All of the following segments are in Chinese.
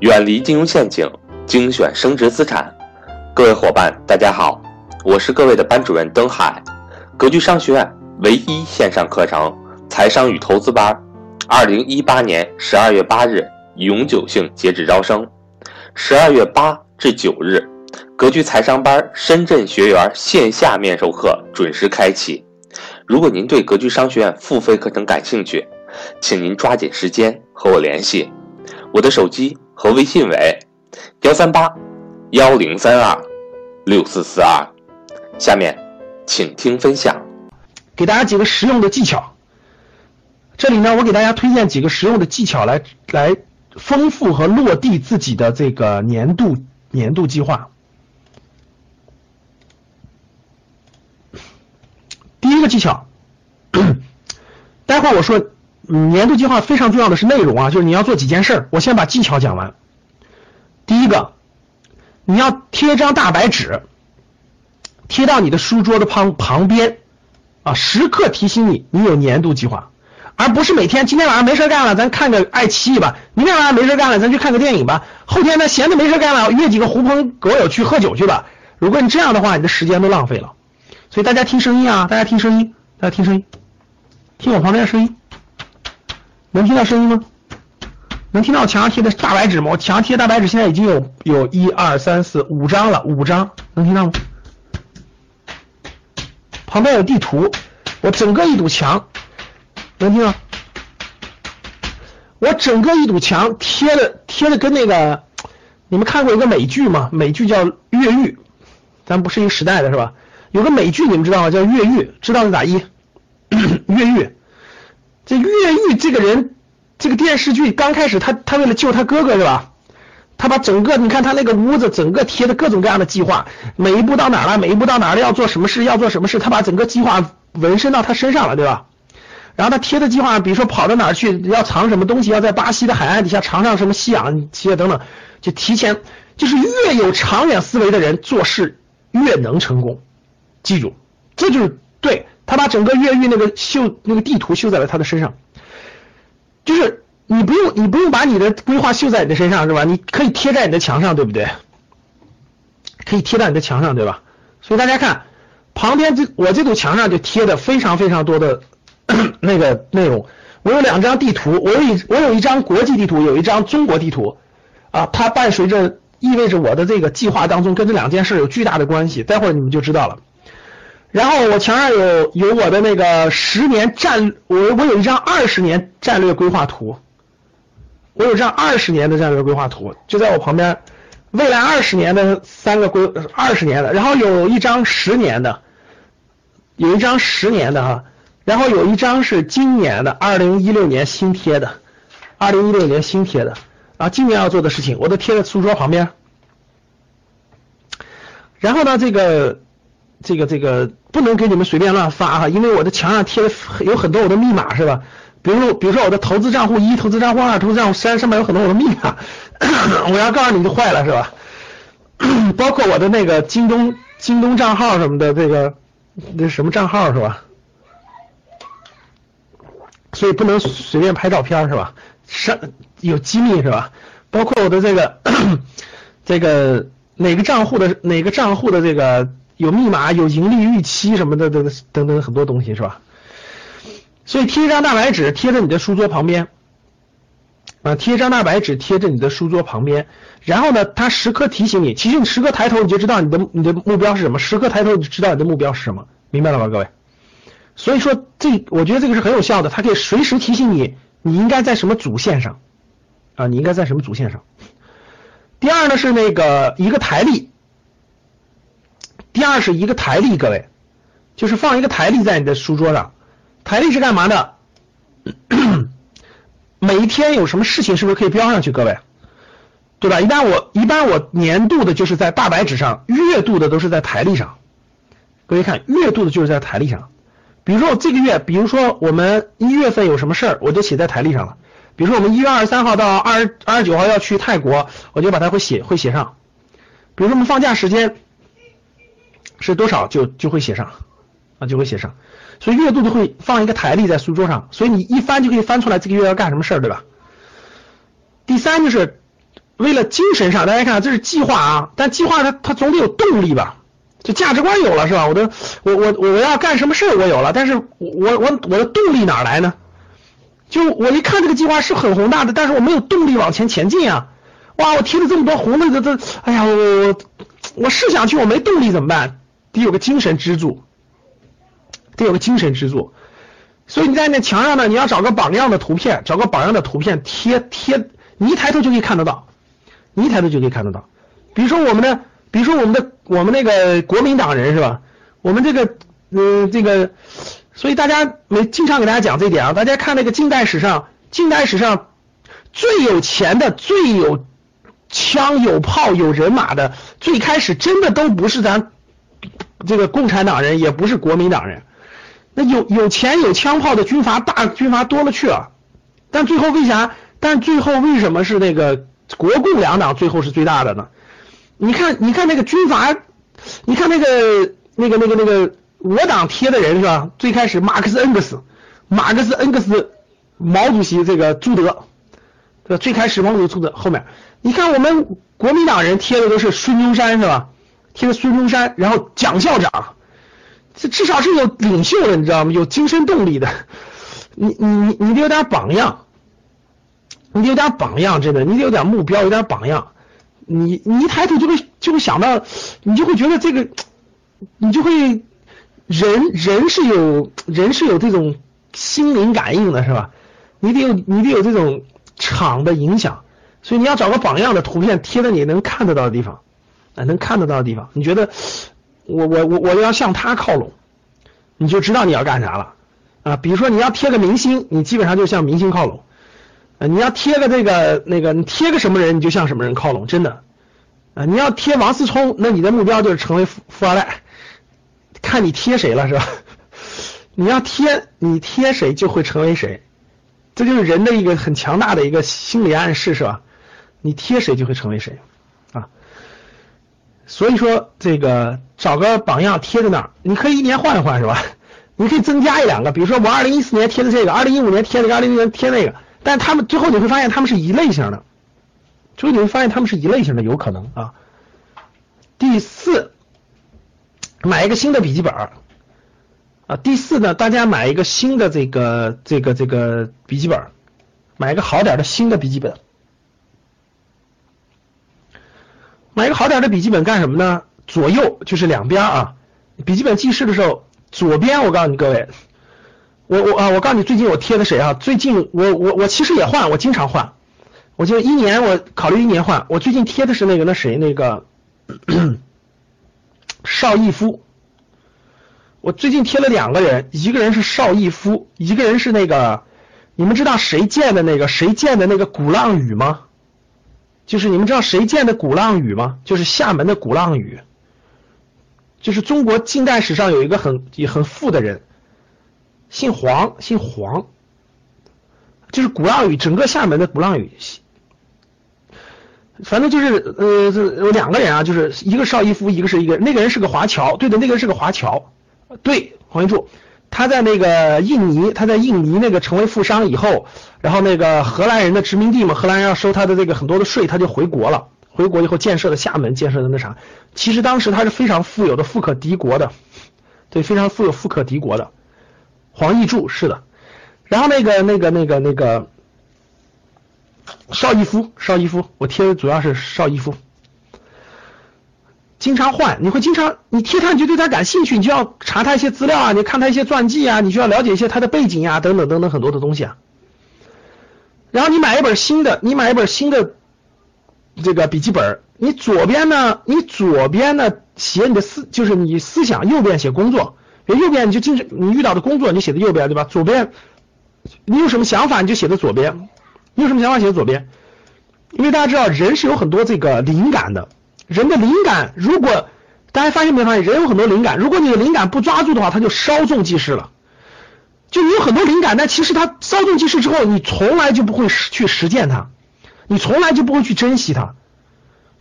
远离金融陷阱，精选升值资产。各位伙伴，大家好，我是各位的班主任登海。格局商学院唯一线上课程财商与投资班，二零一八年十二月八日永久性截止招生，十二月八至九日，格局财商班深圳学员线下面授课准时开启。如果您对格局商学院付费课程感兴趣，请您抓紧时间和我联系，我的手机。和微信为幺三八幺零三二六四四二，下面请听分享，给大家几个实用的技巧。这里呢，我给大家推荐几个实用的技巧来来丰富和落地自己的这个年度年度计划。第一个技巧，待会儿我说。年度计划非常重要的是内容啊，就是你要做几件事儿。我先把技巧讲完。第一个，你要贴张大白纸，贴到你的书桌的旁旁边啊，时刻提醒你你有年度计划，而不是每天今天晚上没事干了，咱看个爱奇艺吧；明天晚上没事干了，咱去看个电影吧；后天呢闲的没事干了，约几个狐朋狗友去喝酒去吧。如果你这样的话，你的时间都浪费了。所以大家听声音啊，大家听声音，大家听声音，听我旁边的声音。能听到声音吗？能听到墙上贴的大白纸吗？我墙上贴大白纸现在已经有有一二三四五张了，五张能听到吗？旁边有地图，我整个一堵墙能听到？我整个一堵墙贴的贴的跟那个，你们看过一个美剧吗？美剧叫《越狱》，咱不是一个时代的是吧？有个美剧你们知道吗？叫《越狱》，知道是咋一？越狱。这越狱这个人，这个电视剧刚开始，他他为了救他哥哥是吧？他把整个你看他那个屋子，整个贴的各种各样的计划，每一步到哪了，每一步到哪了，要做什么事，要做什么事，他把整个计划纹身到他身上了，对吧？然后他贴的计划，比如说跑到哪儿去，要藏什么东西，要在巴西的海岸底下藏上什么吸氧器等等，就提前，就是越有长远思维的人做事越能成功，记住，这就是对。他把整个越狱那个绣那个地图绣在了他的身上，就是你不用你不用把你的规划绣在你的身上是吧？你可以贴在你的墙上，对不对？可以贴在你的墙上，对吧？所以大家看旁边这我这堵墙上就贴的非常非常多的 那个内容。我有两张地图，我有一我有一张国际地图，有一张中国地图啊，它伴随着意味着我的这个计划当中跟这两件事有巨大的关系。待会儿你们就知道了。然后我墙上有有我的那个十年战，我我有一张二十年战略规划图，我有张二十年的战略规划图，就在我旁边，未来二十年的三个规二十年的，然后有一张十年的，有一张十年的哈，然后有一张是今年的二零一六年新贴的，二零一六年新贴的啊，今年要做的事情我都贴在书桌旁边，然后呢这个。这个这个不能给你们随便乱发哈，因为我的墙上贴的有很多我的密码是吧？比如比如说我的投资账户一、投资账户二、投资账户三上面有很多我的密码，我要告诉你就坏了是吧？包括我的那个京东京东账号什么的，这个那什么账号是吧？所以不能随便拍照片是吧？上有机密是吧？包括我的这个 这个哪个账户的哪个账户的这个。有密码，有盈利预期什么的，等等等很多东西是吧？所以贴一张大白纸贴在你的书桌旁边，啊，贴一张大白纸贴在你的书桌旁边，然后呢，它时刻提醒你，其实你时刻抬头你就知道你的你的目标是什么，时刻抬头你就知道你的目标是什么，明白了吧，各位？所以说这我觉得这个是很有效的，它可以随时提醒你你应该在什么主线上啊，你应该在什么主线上。第二呢是那个一个台历。第二是一个台历，各位，就是放一个台历在你的书桌上。台历是干嘛的？每一天有什么事情是不是可以标上去？各位，对吧？一般我一般我年度的就是在大白纸上，月度的都是在台历上。各位看，月度的就是在台历上。比如说我这个月，比如说我们一月份有什么事儿，我就写在台历上了。比如说我们一月二十三号到二二十九号要去泰国，我就把它会写会写上。比如说我们放假时间。是多少就就会写上啊，就会写上，所以月度都会放一个台历在书桌上，所以你一翻就可以翻出来这个月要干什么事儿，对吧？第三就是为了精神上，大家看这是计划啊，但计划它它总得有动力吧？就价值观有了是吧？我的我我我要干什么事儿我有了，但是我我我的动力哪来呢？就我一看这个计划是很宏大的，但是我没有动力往前前进啊！哇，我贴了这么多红的这这，哎呀，我我我是想去，我没动力怎么办？得有个精神支柱，得有个精神支柱。所以你在那墙上呢，你要找个榜样的图片，找个榜样的图片贴贴，你一抬头就可以看得到，你一抬头就可以看得到。比如说我们的，比如说我们的我们那个国民党人是吧？我们这个嗯这个。所以大家没经常给大家讲这一点啊，大家看那个近代史上，近代史上最有钱的、最有枪有炮有人马的，最开始真的都不是咱这个共产党人，也不是国民党人。那有有钱有枪炮的军阀大军阀多了去了，但最后为啥？但最后为什么是那个国共两党最后是最大的呢？你看，你看那个军阀，你看那个那个那个那个。我党贴的人是吧？最开始马克思恩格斯，马克思恩格斯，毛主席这个朱德，这最开始毛主席朱德后面，你看我们国民党人贴的都是孙中山是吧？贴孙中山，然后蒋校长，这至少是有领袖的，你知道吗？有精神动力的，你你你你得有点榜样，你得有点榜样，真的，你得有点目标，有点榜样，你你一抬头就会就会想到，你就会觉得这个，你就会。人人是有人是有这种心灵感应的，是吧？你得有你得有这种场的影响，所以你要找个榜样的图片贴在你能看得到的地方，啊，能看得到的地方。你觉得我我我我要向他靠拢，你就知道你要干啥了啊。比如说你要贴个明星，你基本上就向明星靠拢啊。你要贴个这个那个，你贴个什么人，你就向什么人靠拢，真的啊。你要贴王思聪，那你的目标就是成为富富二代。看你贴谁了是吧？你要贴你贴谁就会成为谁，这就是人的一个很强大的一个心理暗示是吧？你贴谁就会成为谁。所以说这个找个榜样贴在那儿，你可以一年换一换是吧？你可以增加一两个，比如说我二零一四年贴的这个，二零一五年贴这个，二零一六年贴那个，但他们最后你会发现他们是一类型的，最后你会发现他们是一类型的，有可能啊。第四。买一个新的笔记本啊！第四呢，大家买一个新的这个这个这个笔记本，买一个好点的新的笔记本。买一个好点的笔记本干什么呢？左右就是两边啊。笔记本记事的时候，左边我告诉你各位，我我啊，我告诉你最近我贴的谁啊？最近我我我其实也换，我经常换。我就一年我考虑一年换，我最近贴的是那个那谁那个。邵逸夫，我最近贴了两个人，一个人是邵逸夫，一个人是那个，你们知道谁建的那个谁建的那个鼓浪屿吗？就是你们知道谁建的鼓浪屿吗？就是厦门的鼓浪屿，就是中国近代史上有一个很也很富的人，姓黄，姓黄，就是鼓浪屿整个厦门的鼓浪屿。反正就是呃，这有两个人啊，就是一个邵逸夫，一个是一个那个人是个华侨，对的，那个人是个华侨，对，黄云柱，他在那个印尼，他在印尼那个成为富商以后，然后那个荷兰人的殖民地嘛，荷兰人要收他的这个很多的税，他就回国了，回国以后建设的厦门，建设的那啥，其实当时他是非常富有的，富可敌国的，对，非常富有，富可敌国的，黄奕柱是的，然后那个那个那个那个。邵逸夫，邵逸夫，我贴的主要是邵逸夫，经常换，你会经常，你贴他你就对他感兴趣，你就要查他一些资料啊，你看他一些传记啊，你就要了解一些他的背景啊，等等等等很多的东西啊。然后你买一本新的，你买一本新的这个笔记本，你左边呢，你左边呢写你的思，就是你思想，右边写工作，右边你就经常你遇到的工作你写的右边对吧？左边你有什么想法你就写在左边。你有什么想法写在左边？因为大家知道人是有很多这个灵感的，人的灵感如果大家发现没发现，人有很多灵感，如果你的灵感不抓住的话，他就稍纵即逝了。就你有很多灵感，但其实他稍纵即逝之后，你从来就不会去实践它，你从来就不会去珍惜它。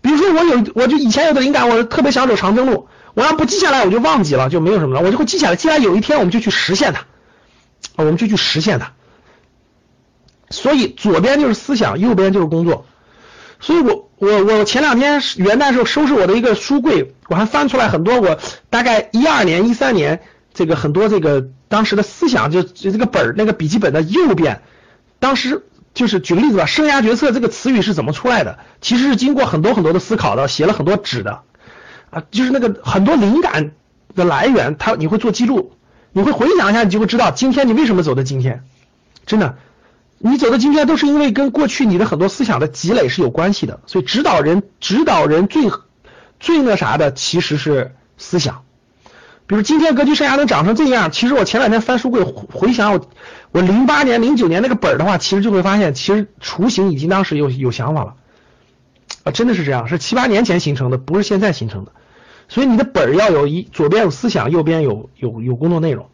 比如说我有，我就以前有的灵感，我特别想走长征路，我要不记下来，我就忘记了，就没有什么了，我就会记下来，既然有一天我们就去实现它，我们就去实现它。所以左边就是思想，右边就是工作。所以我我我前两天元旦时候收拾我的一个书柜，我还翻出来很多我大概一二年、一三年这个很多这个当时的思想，就就这个本儿那个笔记本的右边，当时就是举个例子吧，生涯决策这个词语是怎么出来的？其实是经过很多很多的思考的，写了很多纸的啊，就是那个很多灵感的来源，它你会做记录，你会回想一下，你就会知道今天你为什么走到今天，真的。你走到今天都是因为跟过去你的很多思想的积累是有关系的，所以指导人指导人最最那啥的其实是思想。比如今天格局生涯能长成这样，其实我前两天翻书柜回想我我零八年零九年那个本儿的话，其实就会发现其实雏形已经当时有有想法了啊，真的是这样，是七八年前形成的，不是现在形成的。所以你的本儿要有一左边有思想，右边有有有工作内容。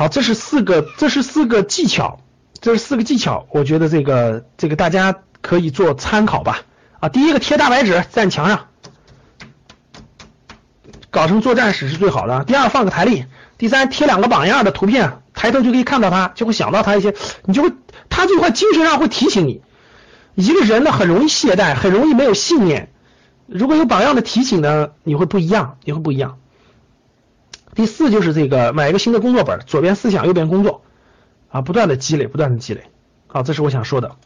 好，这是四个，这是四个技巧，这是四个技巧，我觉得这个这个大家可以做参考吧。啊，第一个贴大白纸在墙上，搞成作战室是最好的。第二放个台历，第三贴两个榜样的图片，抬头就可以看到他，就会想到他一些，你就会他就会精神上会提醒你。一个人呢很容易懈怠，很容易没有信念，如果有榜样的提醒呢，你会不一样，你会不一样。第四就是这个买一个新的工作本，左边思想，右边工作，啊，不断的积累，不断的积累，啊，这是我想说的。